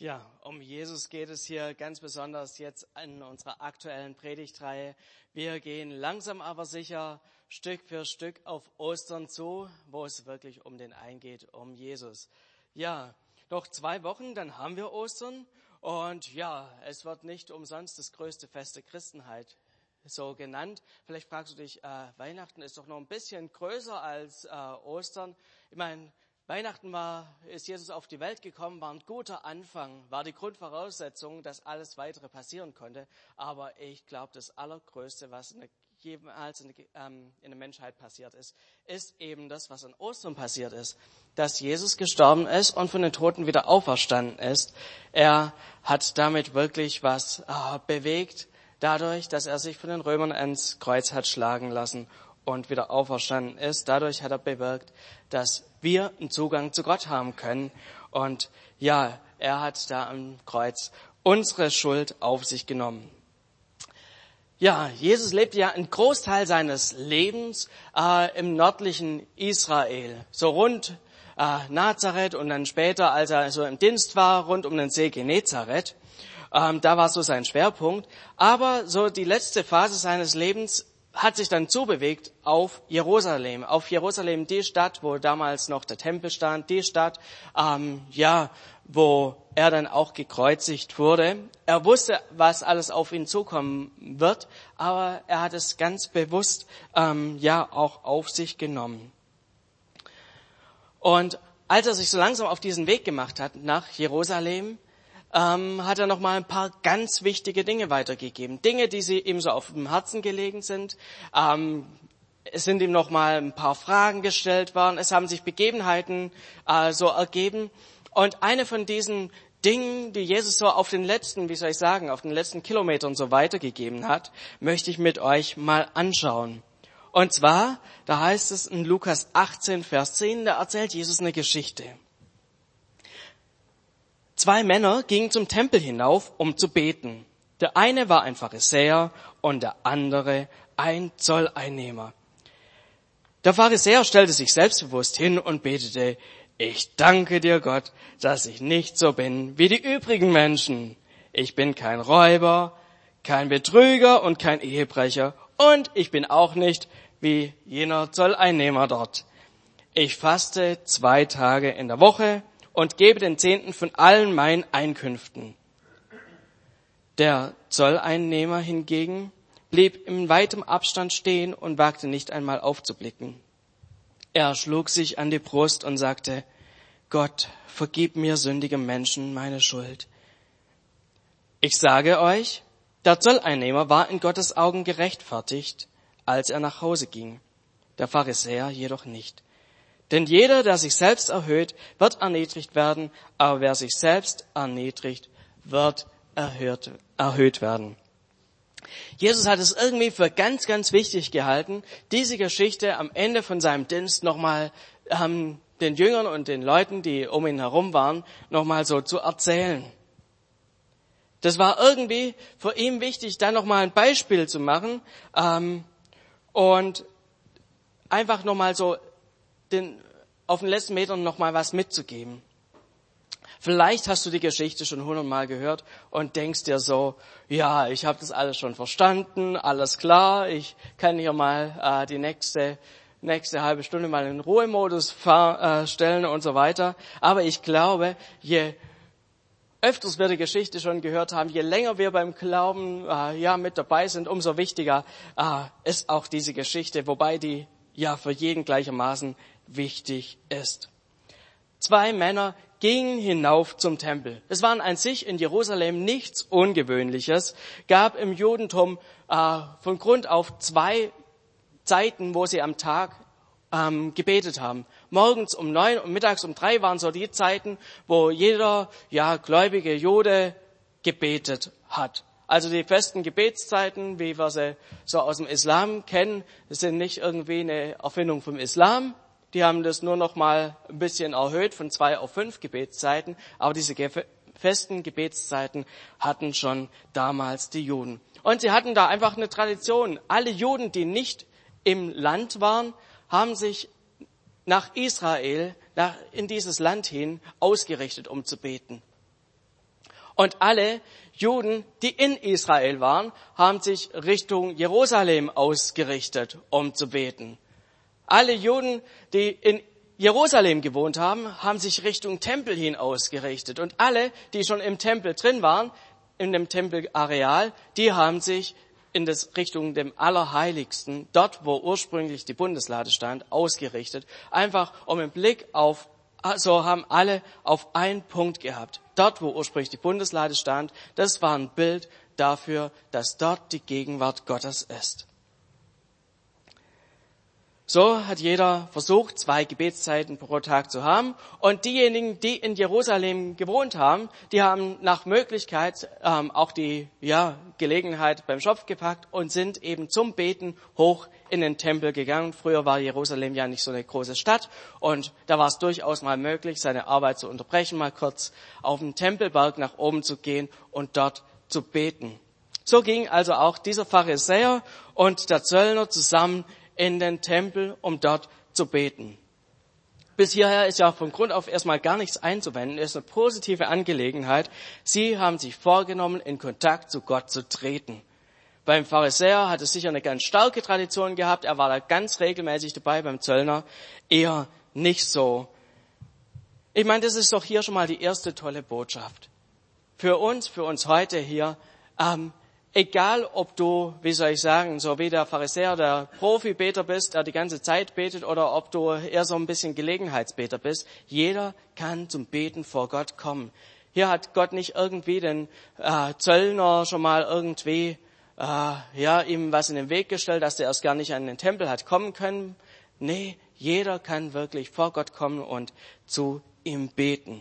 Ja, um Jesus geht es hier ganz besonders jetzt in unserer aktuellen Predigtreihe. Wir gehen langsam aber sicher Stück für Stück auf Ostern zu, wo es wirklich um den eingeht, um Jesus. Ja, noch zwei Wochen, dann haben wir Ostern und ja, es wird nicht umsonst das größte Fest der Christenheit so genannt. Vielleicht fragst du dich, äh, Weihnachten ist doch noch ein bisschen größer als äh, Ostern. Ich meine, Weihnachten war, ist Jesus auf die Welt gekommen, war ein guter Anfang, war die Grundvoraussetzung, dass alles weitere passieren konnte. Aber ich glaube, das Allergrößte, was in der, jemals in der, ähm, in der Menschheit passiert ist, ist eben das, was an Ostern passiert ist. Dass Jesus gestorben ist und von den Toten wieder auferstanden ist. Er hat damit wirklich was äh, bewegt, dadurch, dass er sich von den Römern ans Kreuz hat schlagen lassen und wieder auferstanden ist. Dadurch hat er bewirkt, dass wir einen Zugang zu Gott haben können. Und ja, er hat da am Kreuz unsere Schuld auf sich genommen. Ja, Jesus lebte ja einen Großteil seines Lebens äh, im nördlichen Israel, so rund äh, Nazareth und dann später, als er so im Dienst war, rund um den See Genezareth. Ähm, da war so sein Schwerpunkt. Aber so die letzte Phase seines Lebens hat sich dann zubewegt auf Jerusalem, auf Jerusalem, die Stadt, wo damals noch der Tempel stand, die Stadt, ähm, ja, wo er dann auch gekreuzigt wurde. Er wusste, was alles auf ihn zukommen wird, aber er hat es ganz bewusst, ähm, ja, auch auf sich genommen. Und als er sich so langsam auf diesen Weg gemacht hat nach Jerusalem, ähm, hat er noch mal ein paar ganz wichtige Dinge weitergegeben. Dinge, die sie ihm so auf dem Herzen gelegen sind. Ähm, es sind ihm noch mal ein paar Fragen gestellt worden. Es haben sich Begebenheiten äh, so ergeben. Und eine von diesen Dingen, die Jesus so auf den letzten, wie soll ich sagen, auf den letzten Kilometern so weitergegeben hat, möchte ich mit euch mal anschauen. Und zwar, da heißt es in Lukas 18, Vers 10, da erzählt Jesus eine Geschichte. Zwei Männer gingen zum Tempel hinauf, um zu beten. Der eine war ein Pharisäer und der andere ein Zolleinnehmer. Der Pharisäer stellte sich selbstbewusst hin und betete, ich danke dir Gott, dass ich nicht so bin wie die übrigen Menschen. Ich bin kein Räuber, kein Betrüger und kein Ehebrecher und ich bin auch nicht wie jener Zolleinnehmer dort. Ich faste zwei Tage in der Woche und gebe den Zehnten von allen meinen Einkünften. Der Zolleinnehmer hingegen blieb in weitem Abstand stehen und wagte nicht einmal aufzublicken. Er schlug sich an die Brust und sagte, Gott, vergib mir sündige Menschen meine Schuld. Ich sage euch, der Zolleinnehmer war in Gottes Augen gerechtfertigt, als er nach Hause ging, der Pharisäer jedoch nicht. Denn jeder, der sich selbst erhöht, wird erniedrigt werden, aber wer sich selbst erniedrigt, wird erhöht, erhöht werden. Jesus hat es irgendwie für ganz, ganz wichtig gehalten, diese Geschichte am Ende von seinem Dienst nochmal ähm, den Jüngern und den Leuten, die um ihn herum waren, nochmal so zu erzählen. Das war irgendwie für ihn wichtig, da nochmal ein Beispiel zu machen ähm, und einfach nochmal so den, auf den letzten Metern noch mal was mitzugeben. Vielleicht hast du die Geschichte schon hundertmal gehört und denkst dir so, ja, ich habe das alles schon verstanden, alles klar, ich kann hier mal äh, die nächste nächste halbe Stunde mal in Ruhemodus fahr, äh, stellen und so weiter. Aber ich glaube, je öfters wir die Geschichte schon gehört haben, je länger wir beim Glauben äh, ja mit dabei sind, umso wichtiger äh, ist auch diese Geschichte, wobei die ja für jeden gleichermaßen wichtig ist. Zwei Männer gingen hinauf zum Tempel. Es waren an sich in Jerusalem nichts Ungewöhnliches, gab im Judentum äh, von Grund auf zwei Zeiten, wo sie am Tag ähm, gebetet haben. Morgens um neun und mittags um drei waren so die Zeiten, wo jeder ja gläubige Jude gebetet hat. Also die festen Gebetszeiten, wie wir sie so aus dem Islam kennen, sind nicht irgendwie eine Erfindung vom Islam, die haben das nur noch mal ein bisschen erhöht von zwei auf fünf Gebetszeiten. Aber diese festen Gebetszeiten hatten schon damals die Juden. Und sie hatten da einfach eine Tradition. Alle Juden, die nicht im Land waren, haben sich nach Israel, nach, in dieses Land hin ausgerichtet, um zu beten. Und alle Juden, die in Israel waren, haben sich Richtung Jerusalem ausgerichtet, um zu beten. Alle Juden, die in Jerusalem gewohnt haben, haben sich Richtung Tempel hin ausgerichtet. Und alle, die schon im Tempel drin waren, in dem Tempelareal, die haben sich in das Richtung dem Allerheiligsten, dort wo ursprünglich die Bundeslade stand, ausgerichtet. Einfach um einen Blick auf, so haben alle auf einen Punkt gehabt. Dort wo ursprünglich die Bundeslade stand, das war ein Bild dafür, dass dort die Gegenwart Gottes ist. So hat jeder versucht, zwei Gebetszeiten pro Tag zu haben. Und diejenigen, die in Jerusalem gewohnt haben, die haben nach Möglichkeit ähm, auch die ja, Gelegenheit beim Schopf gepackt und sind eben zum Beten hoch in den Tempel gegangen. Früher war Jerusalem ja nicht so eine große Stadt und da war es durchaus mal möglich, seine Arbeit zu unterbrechen, mal kurz auf den Tempelberg nach oben zu gehen und dort zu beten. So ging also auch dieser Pharisäer und der Zöllner zusammen in den Tempel, um dort zu beten. Bis hierher ist ja von Grund auf erstmal gar nichts einzuwenden, es ist eine positive Angelegenheit. Sie haben sich vorgenommen, in Kontakt zu Gott zu treten. Beim Pharisäer hat es sicher eine ganz starke Tradition gehabt, er war da ganz regelmäßig dabei, beim Zöllner eher nicht so. Ich meine, das ist doch hier schon mal die erste tolle Botschaft. Für uns, für uns heute hier, ähm, egal ob du, wie soll ich sagen, so wie der Pharisäer, der Profibeter bist, der die ganze Zeit betet, oder ob du eher so ein bisschen Gelegenheitsbeter bist, jeder kann zum Beten vor Gott kommen. Hier hat Gott nicht irgendwie den äh, Zöllner schon mal irgendwie äh, ja ihm was in den Weg gestellt, dass der erst gar nicht an den Tempel hat kommen können. Nee, jeder kann wirklich vor Gott kommen und zu ihm beten.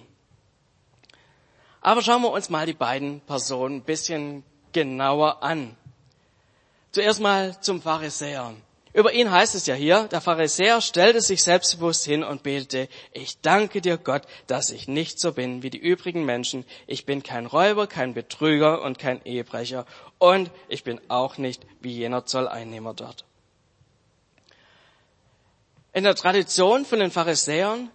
Aber schauen wir uns mal die beiden Personen ein bisschen genauer an. Zuerst mal zum Pharisäer. Über ihn heißt es ja hier, der Pharisäer stellte sich selbstbewusst hin und betete, ich danke dir Gott, dass ich nicht so bin wie die übrigen Menschen. Ich bin kein Räuber, kein Betrüger und kein Ehebrecher. Und ich bin auch nicht wie jener Zolleinnehmer dort. In der Tradition von den Pharisäern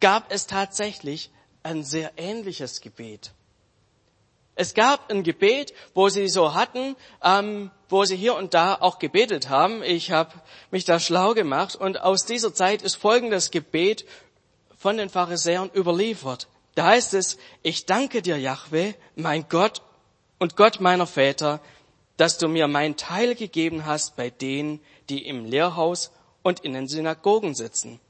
gab es tatsächlich ein sehr ähnliches Gebet. Es gab ein Gebet, wo sie so hatten, ähm, wo sie hier und da auch gebetet haben. Ich habe mich da schlau gemacht und aus dieser Zeit ist folgendes Gebet von den Pharisäern überliefert. Da heißt es, ich danke dir, Yahweh, mein Gott und Gott meiner Väter, dass du mir mein Teil gegeben hast bei denen, die im Lehrhaus und in den Synagogen sitzen.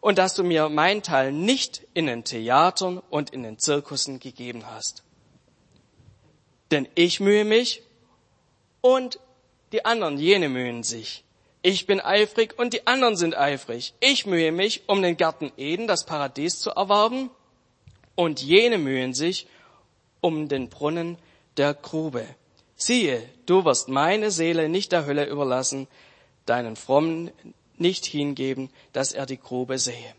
Und dass du mir mein Teil nicht in den Theatern und in den Zirkussen gegeben hast. Denn ich mühe mich und die anderen, jene mühen sich. Ich bin eifrig und die anderen sind eifrig. Ich mühe mich, um den Garten Eden, das Paradies zu erwerben, und jene mühen sich um den Brunnen der Grube. Siehe, du wirst meine Seele nicht der Hölle überlassen, deinen Frommen nicht hingeben, dass er die Grube sehe.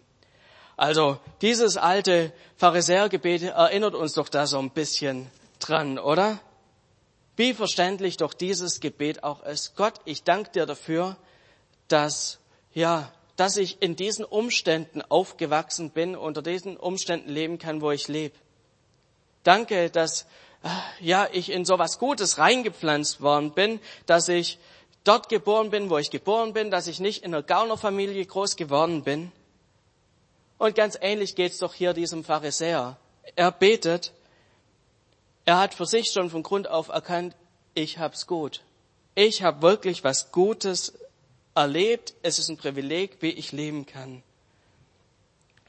Also dieses alte Pharisäergebet erinnert uns doch da so ein bisschen dran, oder? Wie verständlich doch dieses Gebet auch ist. Gott, ich danke dir dafür, dass, ja, dass ich in diesen Umständen aufgewachsen bin, unter diesen Umständen leben kann, wo ich lebe. Danke, dass, äh, ja, ich in so was Gutes reingepflanzt worden bin, dass ich dort geboren bin, wo ich geboren bin, dass ich nicht in einer Gaunerfamilie groß geworden bin. Und ganz ähnlich geht's doch hier diesem Pharisäer. Er betet, er hat für sich schon von Grund auf erkannt, ich hab's gut. Ich habe wirklich was Gutes erlebt. Es ist ein Privileg, wie ich leben kann.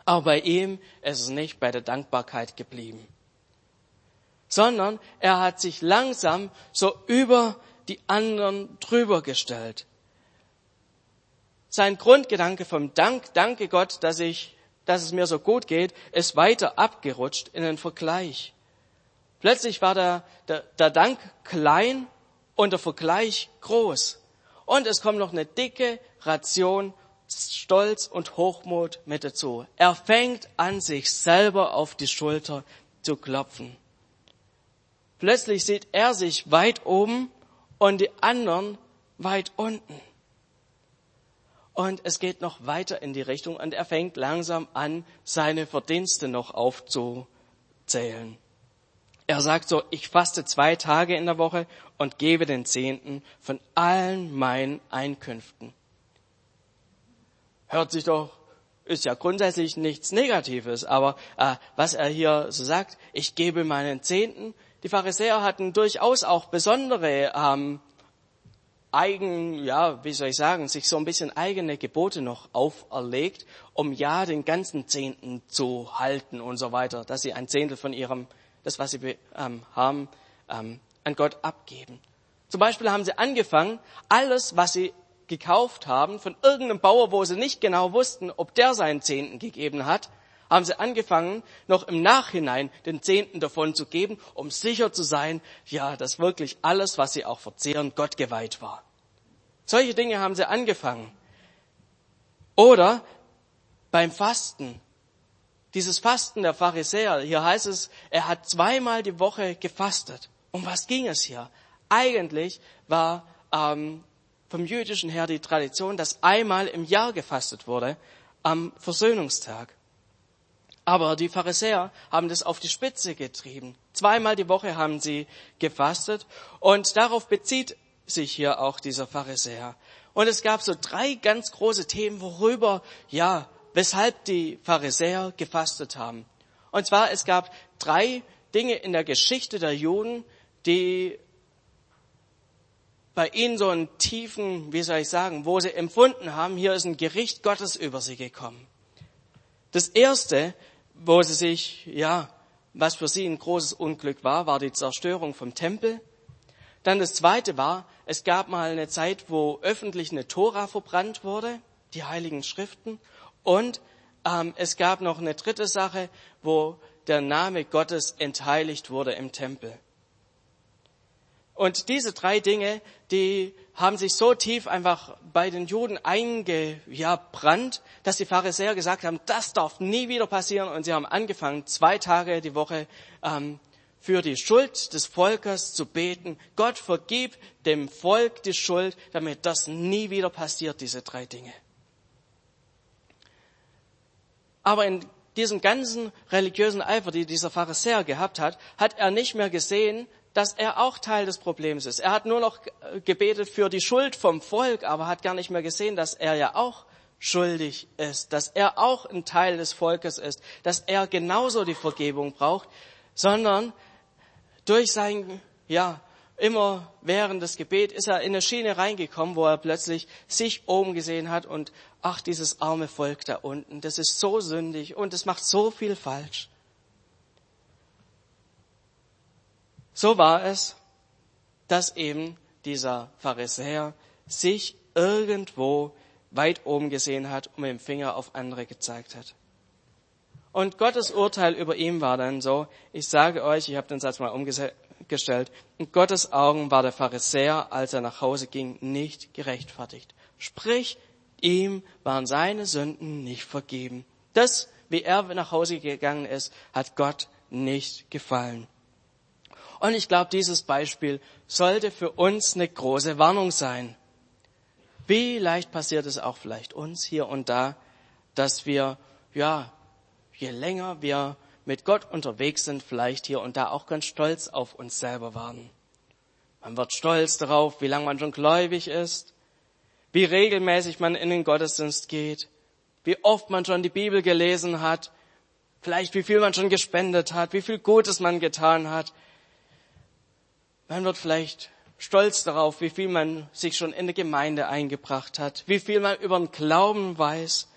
Aber bei ihm ist es nicht bei der Dankbarkeit geblieben, sondern er hat sich langsam so über die anderen drüber gestellt. Sein Grundgedanke vom Dank, danke Gott, dass ich, dass es mir so gut geht, ist weiter abgerutscht in den Vergleich. Plötzlich war der, der, der Dank klein und der Vergleich groß. Und es kommt noch eine dicke Ration Stolz und Hochmut mit dazu. Er fängt an, sich selber auf die Schulter zu klopfen. Plötzlich sieht er sich weit oben und die anderen weit unten. Und es geht noch weiter in die Richtung und er fängt langsam an, seine Verdienste noch aufzuzählen. Er sagt so, ich faste zwei Tage in der Woche und gebe den Zehnten von allen meinen Einkünften. Hört sich doch, ist ja grundsätzlich nichts Negatives, aber äh, was er hier so sagt, ich gebe meinen Zehnten. Die Pharisäer hatten durchaus auch besondere ähm, eigen, ja, wie soll ich sagen, sich so ein bisschen eigene Gebote noch auferlegt, um ja den ganzen Zehnten zu halten und so weiter, dass sie ein Zehntel von ihrem das, was sie ähm, haben, ähm, an Gott abgeben. Zum Beispiel haben sie angefangen, alles, was sie gekauft haben, von irgendeinem Bauer, wo sie nicht genau wussten, ob der seinen Zehnten gegeben hat, haben sie angefangen, noch im Nachhinein den Zehnten davon zu geben, um sicher zu sein, ja, dass wirklich alles, was sie auch verzehren, Gott geweiht war. Solche Dinge haben sie angefangen. Oder beim Fasten dieses Fasten der Pharisäer, hier heißt es, er hat zweimal die Woche gefastet. Um was ging es hier? Eigentlich war ähm, vom jüdischen her die Tradition, dass einmal im Jahr gefastet wurde, am Versöhnungstag. Aber die Pharisäer haben das auf die Spitze getrieben. Zweimal die Woche haben sie gefastet und darauf bezieht sich hier auch dieser Pharisäer. Und es gab so drei ganz große Themen, worüber, ja, weshalb die Pharisäer gefastet haben. Und zwar, es gab drei Dinge in der Geschichte der Juden, die bei ihnen so einen tiefen, wie soll ich sagen, wo sie empfunden haben, hier ist ein Gericht Gottes über sie gekommen. Das erste, wo sie sich, ja, was für sie ein großes Unglück war, war die Zerstörung vom Tempel. Dann das zweite war, es gab mal eine Zeit, wo öffentlich eine Tora verbrannt wurde, die heiligen Schriften. Und ähm, es gab noch eine dritte Sache, wo der Name Gottes entheiligt wurde im Tempel. Und diese drei Dinge, die haben sich so tief einfach bei den Juden eingebrannt, dass die Pharisäer gesagt haben, das darf nie wieder passieren. Und sie haben angefangen, zwei Tage die Woche ähm, für die Schuld des Volkes zu beten. Gott vergib dem Volk die Schuld, damit das nie wieder passiert, diese drei Dinge. Aber in diesem ganzen religiösen Eifer, die dieser Pharisäer gehabt hat, hat er nicht mehr gesehen, dass er auch Teil des Problems ist. Er hat nur noch gebetet für die Schuld vom Volk, aber hat gar nicht mehr gesehen, dass er ja auch schuldig ist, dass er auch ein Teil des Volkes ist, dass er genauso die Vergebung braucht, sondern durch sein, ja, immer während des Gebet ist er in eine Schiene reingekommen, wo er plötzlich sich oben gesehen hat und ach, dieses arme Volk da unten, das ist so sündig und es macht so viel falsch. So war es, dass eben dieser Pharisäer sich irgendwo weit oben gesehen hat und mit dem Finger auf andere gezeigt hat. Und Gottes Urteil über ihm war dann so, ich sage euch, ich habe den Satz mal umgestellt, in Gottes Augen war der Pharisäer, als er nach Hause ging, nicht gerechtfertigt. Sprich, ihm waren seine Sünden nicht vergeben. Das, wie er nach Hause gegangen ist, hat Gott nicht gefallen. Und ich glaube, dieses Beispiel sollte für uns eine große Warnung sein. Wie leicht passiert es auch vielleicht uns hier und da, dass wir, ja, je länger wir mit Gott unterwegs sind, vielleicht hier und da auch ganz stolz auf uns selber waren. Man wird stolz darauf, wie lange man schon gläubig ist, wie regelmäßig man in den Gottesdienst geht, wie oft man schon die Bibel gelesen hat, vielleicht wie viel man schon gespendet hat, wie viel Gutes man getan hat. Man wird vielleicht stolz darauf, wie viel man sich schon in der Gemeinde eingebracht hat, wie viel man über den Glauben weiß,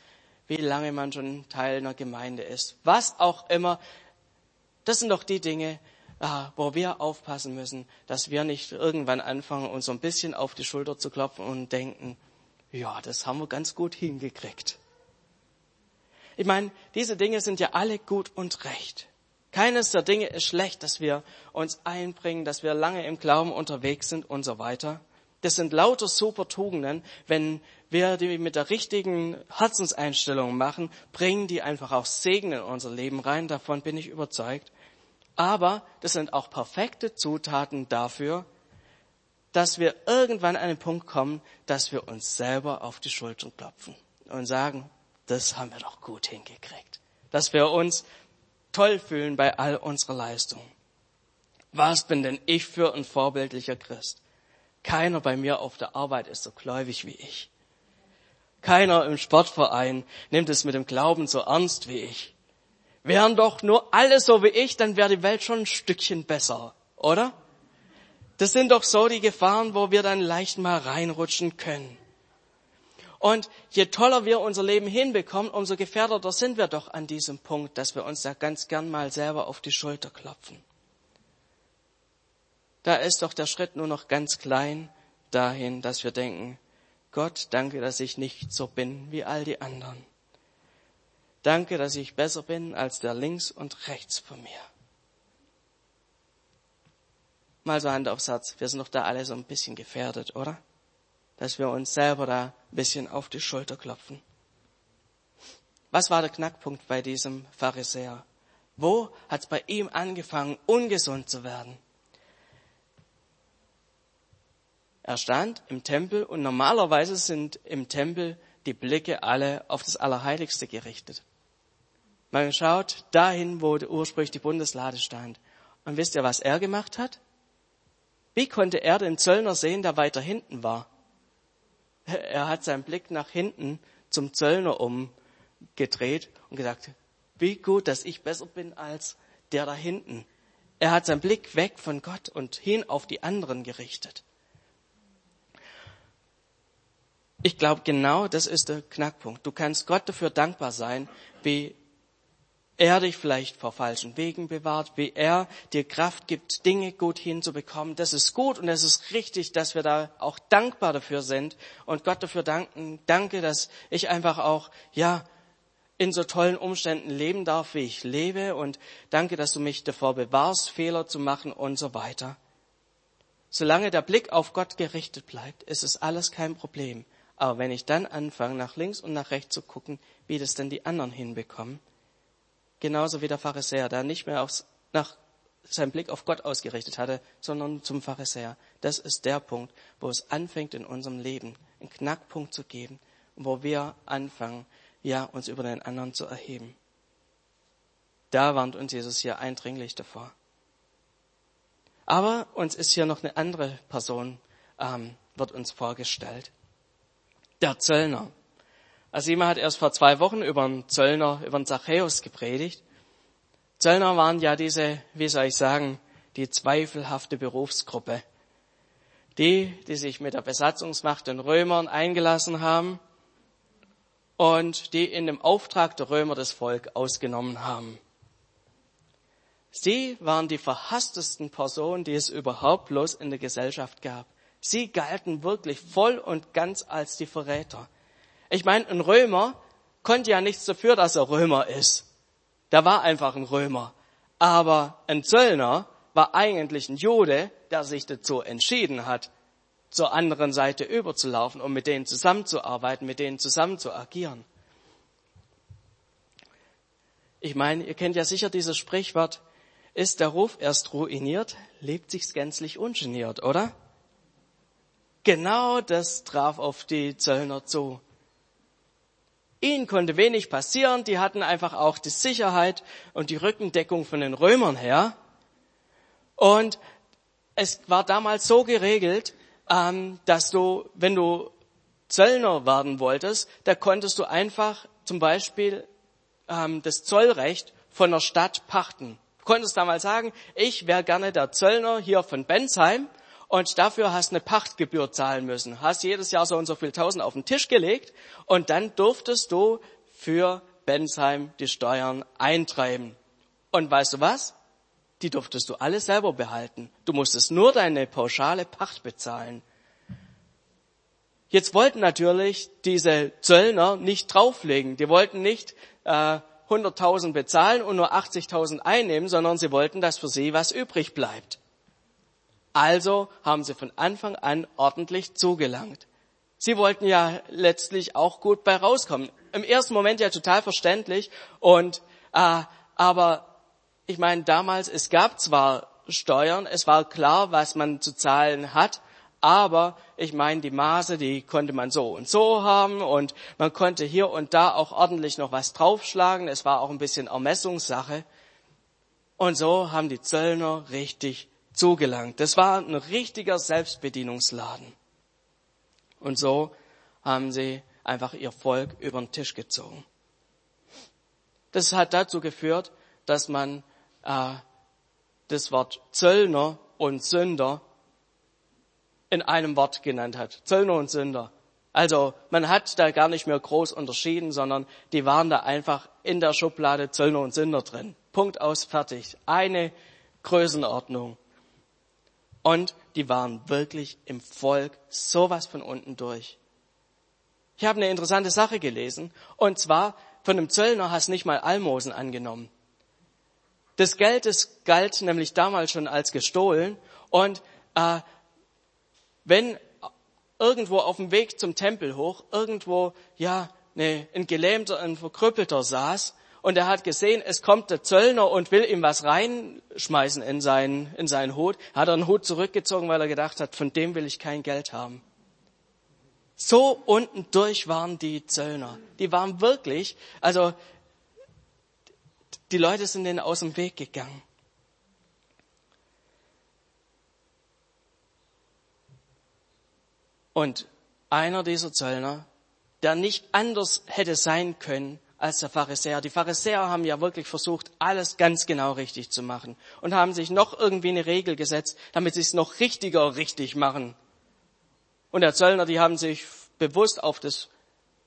wie lange man schon Teil einer Gemeinde ist. Was auch immer. Das sind doch die Dinge, ah, wo wir aufpassen müssen, dass wir nicht irgendwann anfangen, uns so ein bisschen auf die Schulter zu klopfen und denken, ja, das haben wir ganz gut hingekriegt. Ich meine, diese Dinge sind ja alle gut und recht. Keines der Dinge ist schlecht, dass wir uns einbringen, dass wir lange im Glauben unterwegs sind und so weiter. Das sind lauter super Tugenden. Wenn wir die mit der richtigen Herzenseinstellung machen, bringen die einfach auch Segen in unser Leben rein. Davon bin ich überzeugt. Aber das sind auch perfekte Zutaten dafür, dass wir irgendwann an den Punkt kommen, dass wir uns selber auf die Schultern klopfen und sagen, das haben wir doch gut hingekriegt. Dass wir uns toll fühlen bei all unserer Leistung. Was bin denn ich für ein vorbildlicher Christ? Keiner bei mir auf der Arbeit ist so gläubig wie ich. Keiner im Sportverein nimmt es mit dem Glauben so ernst wie ich. Wären doch nur alle so wie ich, dann wäre die Welt schon ein Stückchen besser, oder? Das sind doch so die Gefahren, wo wir dann leicht mal reinrutschen können. Und je toller wir unser Leben hinbekommen, umso gefährdeter sind wir doch an diesem Punkt, dass wir uns da ganz gern mal selber auf die Schulter klopfen. Da ist doch der Schritt nur noch ganz klein dahin, dass wir denken, Gott, danke, dass ich nicht so bin wie all die anderen. Danke, dass ich besser bin als der links und rechts von mir. Mal so Hand aufs Herz, wir sind doch da alle so ein bisschen gefährdet, oder? Dass wir uns selber da ein bisschen auf die Schulter klopfen. Was war der Knackpunkt bei diesem Pharisäer? Wo hat es bei ihm angefangen, ungesund zu werden? Er stand im Tempel und normalerweise sind im Tempel die Blicke alle auf das Allerheiligste gerichtet. Man schaut dahin, wo ursprünglich die Bundeslade stand. Und wisst ihr, was er gemacht hat? Wie konnte er den Zöllner sehen, der weiter hinten war? Er hat seinen Blick nach hinten zum Zöllner umgedreht und gesagt, wie gut, dass ich besser bin als der da hinten. Er hat seinen Blick weg von Gott und hin auf die anderen gerichtet. Ich glaube, genau das ist der Knackpunkt. Du kannst Gott dafür dankbar sein, wie er dich vielleicht vor falschen Wegen bewahrt, wie er dir Kraft gibt, Dinge gut hinzubekommen. Das ist gut und es ist richtig, dass wir da auch dankbar dafür sind und Gott dafür danken. Danke, dass ich einfach auch, ja, in so tollen Umständen leben darf, wie ich lebe und danke, dass du mich davor bewahrst, Fehler zu machen und so weiter. Solange der Blick auf Gott gerichtet bleibt, ist es alles kein Problem. Aber wenn ich dann anfange, nach links und nach rechts zu gucken, wie das denn die anderen hinbekommen, genauso wie der Pharisäer, der nicht mehr aufs, nach seinen Blick auf Gott ausgerichtet hatte, sondern zum Pharisäer. Das ist der Punkt, wo es anfängt in unserem Leben, einen Knackpunkt zu geben, wo wir anfangen, ja, uns über den anderen zu erheben. Da warnt uns Jesus hier eindringlich davor. Aber uns ist hier noch eine andere Person, ähm, wird uns vorgestellt der Zöllner. Also jemand hat erst vor zwei Wochen über einen Zöllner, über einen Zachäus gepredigt. Zöllner waren ja diese, wie soll ich sagen, die zweifelhafte Berufsgruppe. Die, die sich mit der Besatzungsmacht den Römern eingelassen haben und die in dem Auftrag der Römer das Volk ausgenommen haben. Sie waren die verhasstesten Personen, die es überhaupt bloß in der Gesellschaft gab. Sie galten wirklich voll und ganz als die Verräter. Ich meine, ein Römer konnte ja nichts dafür, dass er Römer ist. Der war einfach ein Römer. Aber ein Zöllner war eigentlich ein Jude, der sich dazu entschieden hat, zur anderen Seite überzulaufen, um mit denen zusammenzuarbeiten, mit denen zusammen zu agieren. Ich meine, ihr kennt ja sicher dieses Sprichwort, ist der Ruf erst ruiniert, lebt sich's gänzlich ungeniert, oder? Genau das traf auf die Zöllner zu. Ihnen konnte wenig passieren, die hatten einfach auch die Sicherheit und die Rückendeckung von den Römern her. Und es war damals so geregelt, ähm, dass du, wenn du Zöllner werden wolltest, da konntest du einfach zum Beispiel ähm, das Zollrecht von der Stadt pachten. Du konntest damals sagen, ich wäre gerne der Zöllner hier von Bensheim und dafür hast eine Pachtgebühr zahlen müssen. Hast jedes Jahr so und so viel Tausend auf den Tisch gelegt und dann durftest du für Bensheim die Steuern eintreiben. Und weißt du was? Die durftest du alle selber behalten. Du musstest nur deine pauschale Pacht bezahlen. Jetzt wollten natürlich diese Zöllner nicht drauflegen. Die wollten nicht äh, 100.000 bezahlen und nur 80.000 einnehmen, sondern sie wollten, dass für sie was übrig bleibt. Also haben sie von Anfang an ordentlich zugelangt. Sie wollten ja letztlich auch gut bei rauskommen. Im ersten Moment ja total verständlich. Und äh, aber ich meine, damals es gab zwar Steuern, es war klar, was man zu zahlen hat, aber ich meine, die Maße, die konnte man so und so haben und man konnte hier und da auch ordentlich noch was draufschlagen. Es war auch ein bisschen Ermessungssache. Und so haben die Zöllner richtig zugelangt. Das war ein richtiger Selbstbedienungsladen. Und so haben sie einfach ihr Volk über den Tisch gezogen. Das hat dazu geführt, dass man äh, das Wort Zöllner und Sünder in einem Wort genannt hat. Zöllner und Sünder. Also man hat da gar nicht mehr groß unterschieden, sondern die waren da einfach in der Schublade Zöllner und Sünder drin. Punkt aus, fertig. Eine Größenordnung. Und die waren wirklich im Volk sowas von unten durch. Ich habe eine interessante Sache gelesen. Und zwar, von einem Zöllner hast nicht mal Almosen angenommen. Das Geld das galt nämlich damals schon als gestohlen. Und äh, wenn irgendwo auf dem Weg zum Tempel hoch, irgendwo, ja, ne, ein Gelähmter, ein Verkrüppelter saß und er hat gesehen, es kommt der Zöllner und will ihm was reinschmeißen in seinen, in seinen Hut, hat er einen Hut zurückgezogen, weil er gedacht hat, von dem will ich kein Geld haben. So unten durch waren die Zöllner. Die waren wirklich, also die Leute sind denen aus dem Weg gegangen. Und einer dieser Zöllner, der nicht anders hätte sein können als der Pharisäer. Die Pharisäer haben ja wirklich versucht, alles ganz genau richtig zu machen und haben sich noch irgendwie eine Regel gesetzt, damit sie es noch richtiger richtig machen. Und der Zöllner, die haben sich bewusst auf das,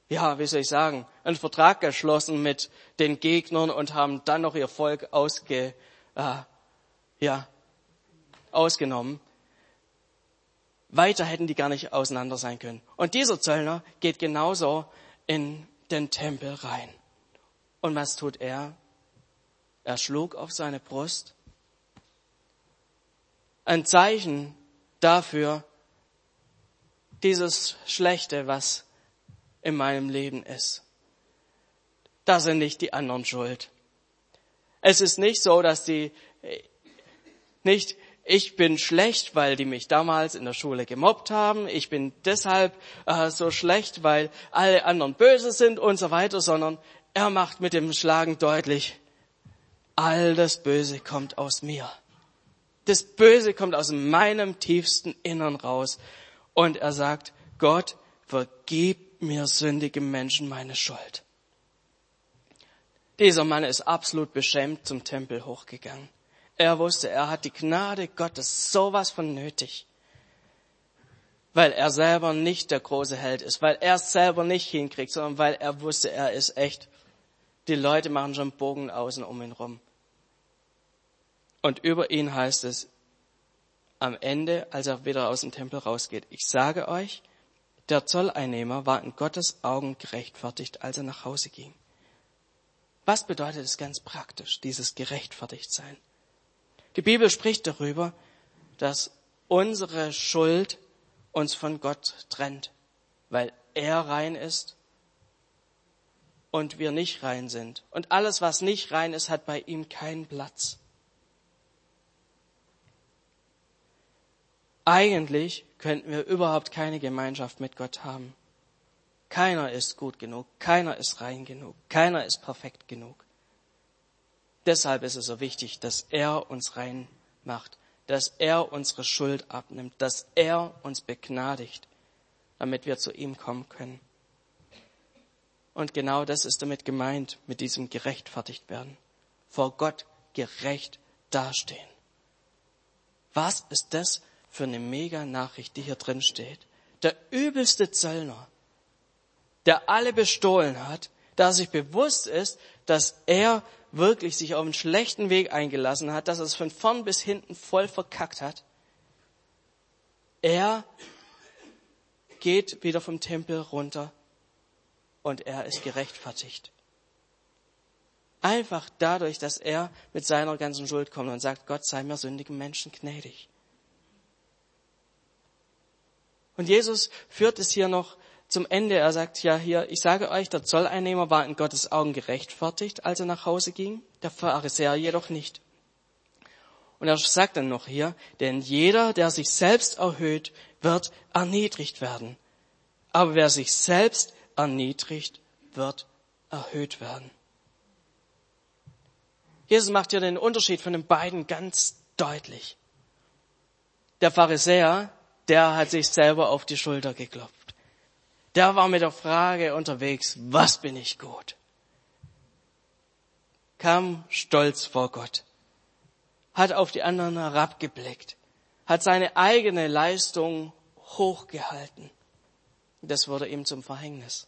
ja, wie soll ich sagen, einen Vertrag geschlossen mit den Gegnern und haben dann noch ihr Volk ausge, äh, ja, ausgenommen. Weiter hätten die gar nicht auseinander sein können. Und dieser Zöllner geht genauso in den Tempel rein. Und was tut er? Er schlug auf seine Brust. Ein Zeichen dafür, dieses Schlechte, was in meinem Leben ist. Da sind nicht die anderen schuld. Es ist nicht so, dass die nicht ich bin schlecht, weil die mich damals in der Schule gemobbt haben, ich bin deshalb äh, so schlecht, weil alle anderen böse sind und so weiter, sondern er macht mit dem Schlagen deutlich, all das Böse kommt aus mir. Das Böse kommt aus meinem tiefsten Innern raus. Und er sagt, Gott, vergib mir sündige Menschen meine Schuld. Dieser Mann ist absolut beschämt zum Tempel hochgegangen. Er wusste, er hat die Gnade Gottes sowas von nötig. Weil er selber nicht der große Held ist, weil er es selber nicht hinkriegt, sondern weil er wusste, er ist echt. Die Leute machen schon Bogen außen um ihn rum. Und über ihn heißt es am Ende, als er wieder aus dem Tempel rausgeht, ich sage euch, der Zolleinnehmer war in Gottes Augen gerechtfertigt, als er nach Hause ging. Was bedeutet es ganz praktisch, dieses Gerechtfertigtsein? Die Bibel spricht darüber, dass unsere Schuld uns von Gott trennt, weil er rein ist und wir nicht rein sind. Und alles, was nicht rein ist, hat bei ihm keinen Platz. Eigentlich könnten wir überhaupt keine Gemeinschaft mit Gott haben. Keiner ist gut genug, keiner ist rein genug, keiner ist perfekt genug. Deshalb ist es so wichtig, dass er uns rein macht, dass er unsere Schuld abnimmt, dass er uns begnadigt, damit wir zu ihm kommen können. Und genau das ist damit gemeint, mit diesem gerechtfertigt werden. Vor Gott gerecht dastehen. Was ist das für eine mega Nachricht, die hier drin steht? Der übelste Zöllner, der alle bestohlen hat, da sich bewusst ist, dass er wirklich sich auf einen schlechten Weg eingelassen hat, dass er es von vorn bis hinten voll verkackt hat, er geht wieder vom Tempel runter und er ist gerechtfertigt. Einfach dadurch, dass er mit seiner ganzen Schuld kommt und sagt, Gott sei mir sündigen Menschen gnädig. Und Jesus führt es hier noch zum Ende. Er sagt ja hier, ich sage euch, der Zolleinnehmer war in Gottes Augen gerechtfertigt, als er nach Hause ging, der Pharisäer jedoch nicht. Und er sagt dann noch hier, denn jeder, der sich selbst erhöht, wird erniedrigt werden. Aber wer sich selbst erniedrigt, wird erhöht werden. Jesus macht hier den Unterschied von den beiden ganz deutlich. Der Pharisäer, der hat sich selber auf die Schulter geklopft. Der war mit der Frage unterwegs, was bin ich gut? Kam stolz vor Gott, hat auf die anderen herabgeblickt, hat seine eigene Leistung hochgehalten. Das wurde ihm zum Verhängnis.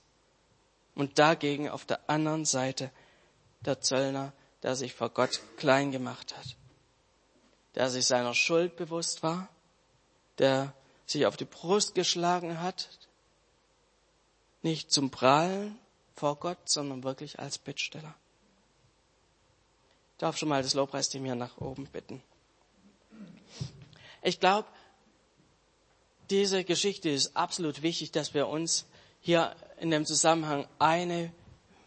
Und dagegen auf der anderen Seite der Zöllner, der sich vor Gott klein gemacht hat, der sich seiner Schuld bewusst war, der sich auf die Brust geschlagen hat, nicht zum Prahlen vor Gott, sondern wirklich als Bittsteller. Ich darf schon mal das Lobpreisteam hier nach oben bitten. Ich glaube, diese Geschichte ist absolut wichtig, dass wir uns hier in dem Zusammenhang eine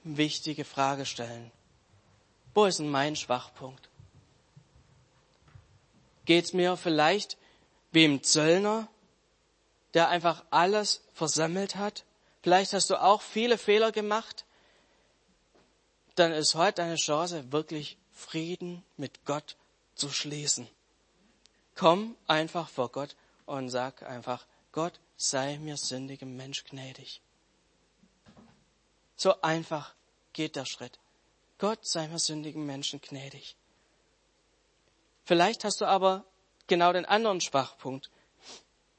wichtige Frage stellen. Wo ist denn mein Schwachpunkt? Geht's mir vielleicht wie im Zöllner, der einfach alles versammelt hat? Vielleicht hast du auch viele Fehler gemacht. Dann ist heute eine Chance, wirklich Frieden mit Gott zu schließen. Komm einfach vor Gott und sag einfach, Gott sei mir sündigem Mensch gnädig. So einfach geht der Schritt. Gott sei mir sündigen Menschen gnädig. Vielleicht hast du aber genau den anderen Schwachpunkt.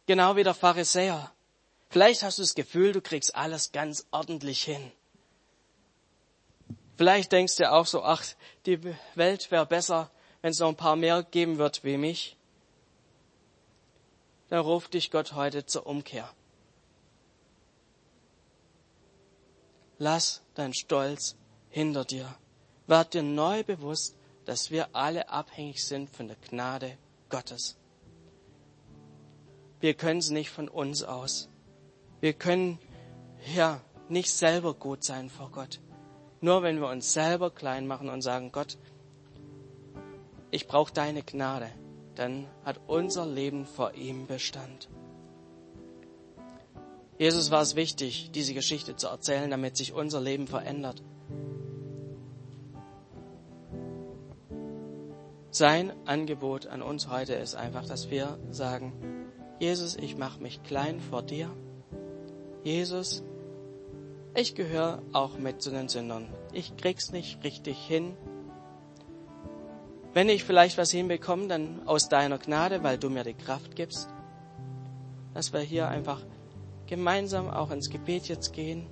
Genau wie der Pharisäer. Vielleicht hast du das Gefühl, du kriegst alles ganz ordentlich hin. Vielleicht denkst du auch so, ach, die Welt wäre besser, wenn es noch ein paar mehr geben wird wie mich. Dann ruft dich Gott heute zur Umkehr. Lass dein Stolz hinter dir. Werd dir neu bewusst, dass wir alle abhängig sind von der Gnade Gottes. Wir können es nicht von uns aus. Wir können ja nicht selber gut sein vor Gott. Nur wenn wir uns selber klein machen und sagen, Gott, ich brauche deine Gnade, dann hat unser Leben vor ihm Bestand. Jesus war es wichtig, diese Geschichte zu erzählen, damit sich unser Leben verändert. Sein Angebot an uns heute ist einfach, dass wir sagen, Jesus, ich mache mich klein vor dir. Jesus, ich gehöre auch mit zu den Sündern. Ich krieg's nicht richtig hin. Wenn ich vielleicht was hinbekomme, dann aus deiner Gnade, weil du mir die Kraft gibst. Dass wir hier einfach gemeinsam auch ins Gebet jetzt gehen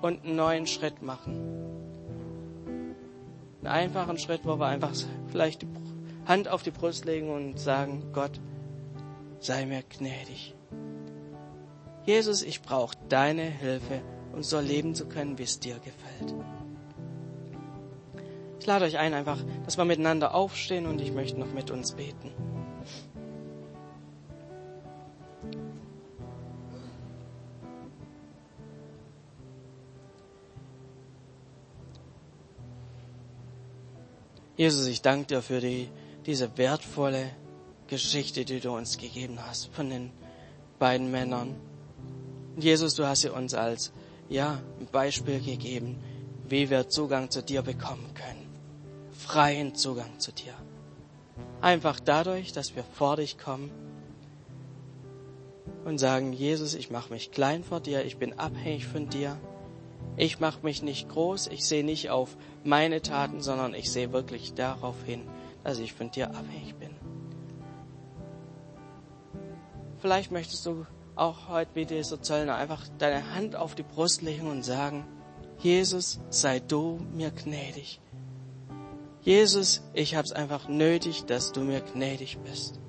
und einen neuen Schritt machen. Einen einfachen Schritt, wo wir einfach vielleicht die Hand auf die Brust legen und sagen, Gott, sei mir gnädig. Jesus, ich brauche deine Hilfe, um so leben zu können, wie es dir gefällt. Ich lade euch ein, einfach, dass wir miteinander aufstehen und ich möchte noch mit uns beten. Jesus, ich danke dir für die, diese wertvolle Geschichte, die du uns gegeben hast von den beiden Männern. Jesus, du hast sie uns als, ja, ein Beispiel gegeben, wie wir Zugang zu dir bekommen können. Freien Zugang zu dir. Einfach dadurch, dass wir vor dich kommen und sagen, Jesus, ich mache mich klein vor dir, ich bin abhängig von dir ich mache mich nicht groß, ich sehe nicht auf meine Taten, sondern ich sehe wirklich darauf hin, dass ich von dir abhängig bin. Vielleicht möchtest du auch heute wie dieser Zöllner einfach deine Hand auf die Brust legen und sagen, Jesus, sei du mir gnädig. Jesus, ich hab's einfach nötig, dass du mir gnädig bist.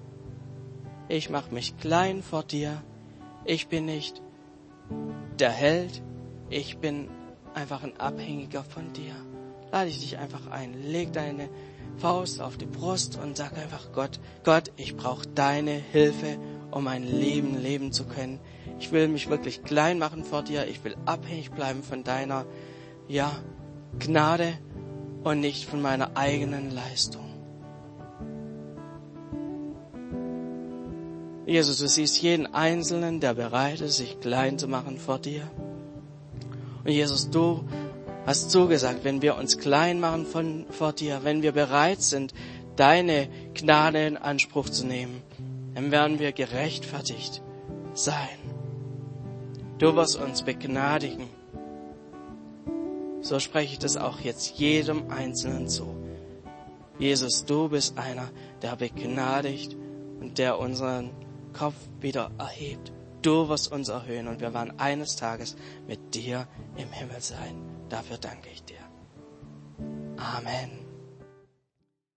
Ich mache mich klein vor dir. Ich bin nicht der Held. Ich bin einfach ein Abhängiger von dir. Lade ich dich einfach ein. Leg deine Faust auf die Brust und sag einfach Gott, Gott, ich brauche deine Hilfe, um mein Leben leben zu können. Ich will mich wirklich klein machen vor dir. Ich will abhängig bleiben von deiner, ja, Gnade und nicht von meiner eigenen Leistung. Jesus, du siehst jeden Einzelnen, der bereit ist, sich klein zu machen vor dir. Und Jesus, du hast zugesagt, wenn wir uns klein machen von, vor dir, wenn wir bereit sind, deine Gnade in Anspruch zu nehmen, dann werden wir gerechtfertigt sein. Du wirst uns begnadigen. So spreche ich das auch jetzt jedem Einzelnen zu. Jesus, du bist einer, der begnadigt und der unseren Kopf wieder erhebt. Du wirst uns erhöhen und wir werden eines Tages mit dir im Himmel sein. Dafür danke ich dir. Amen.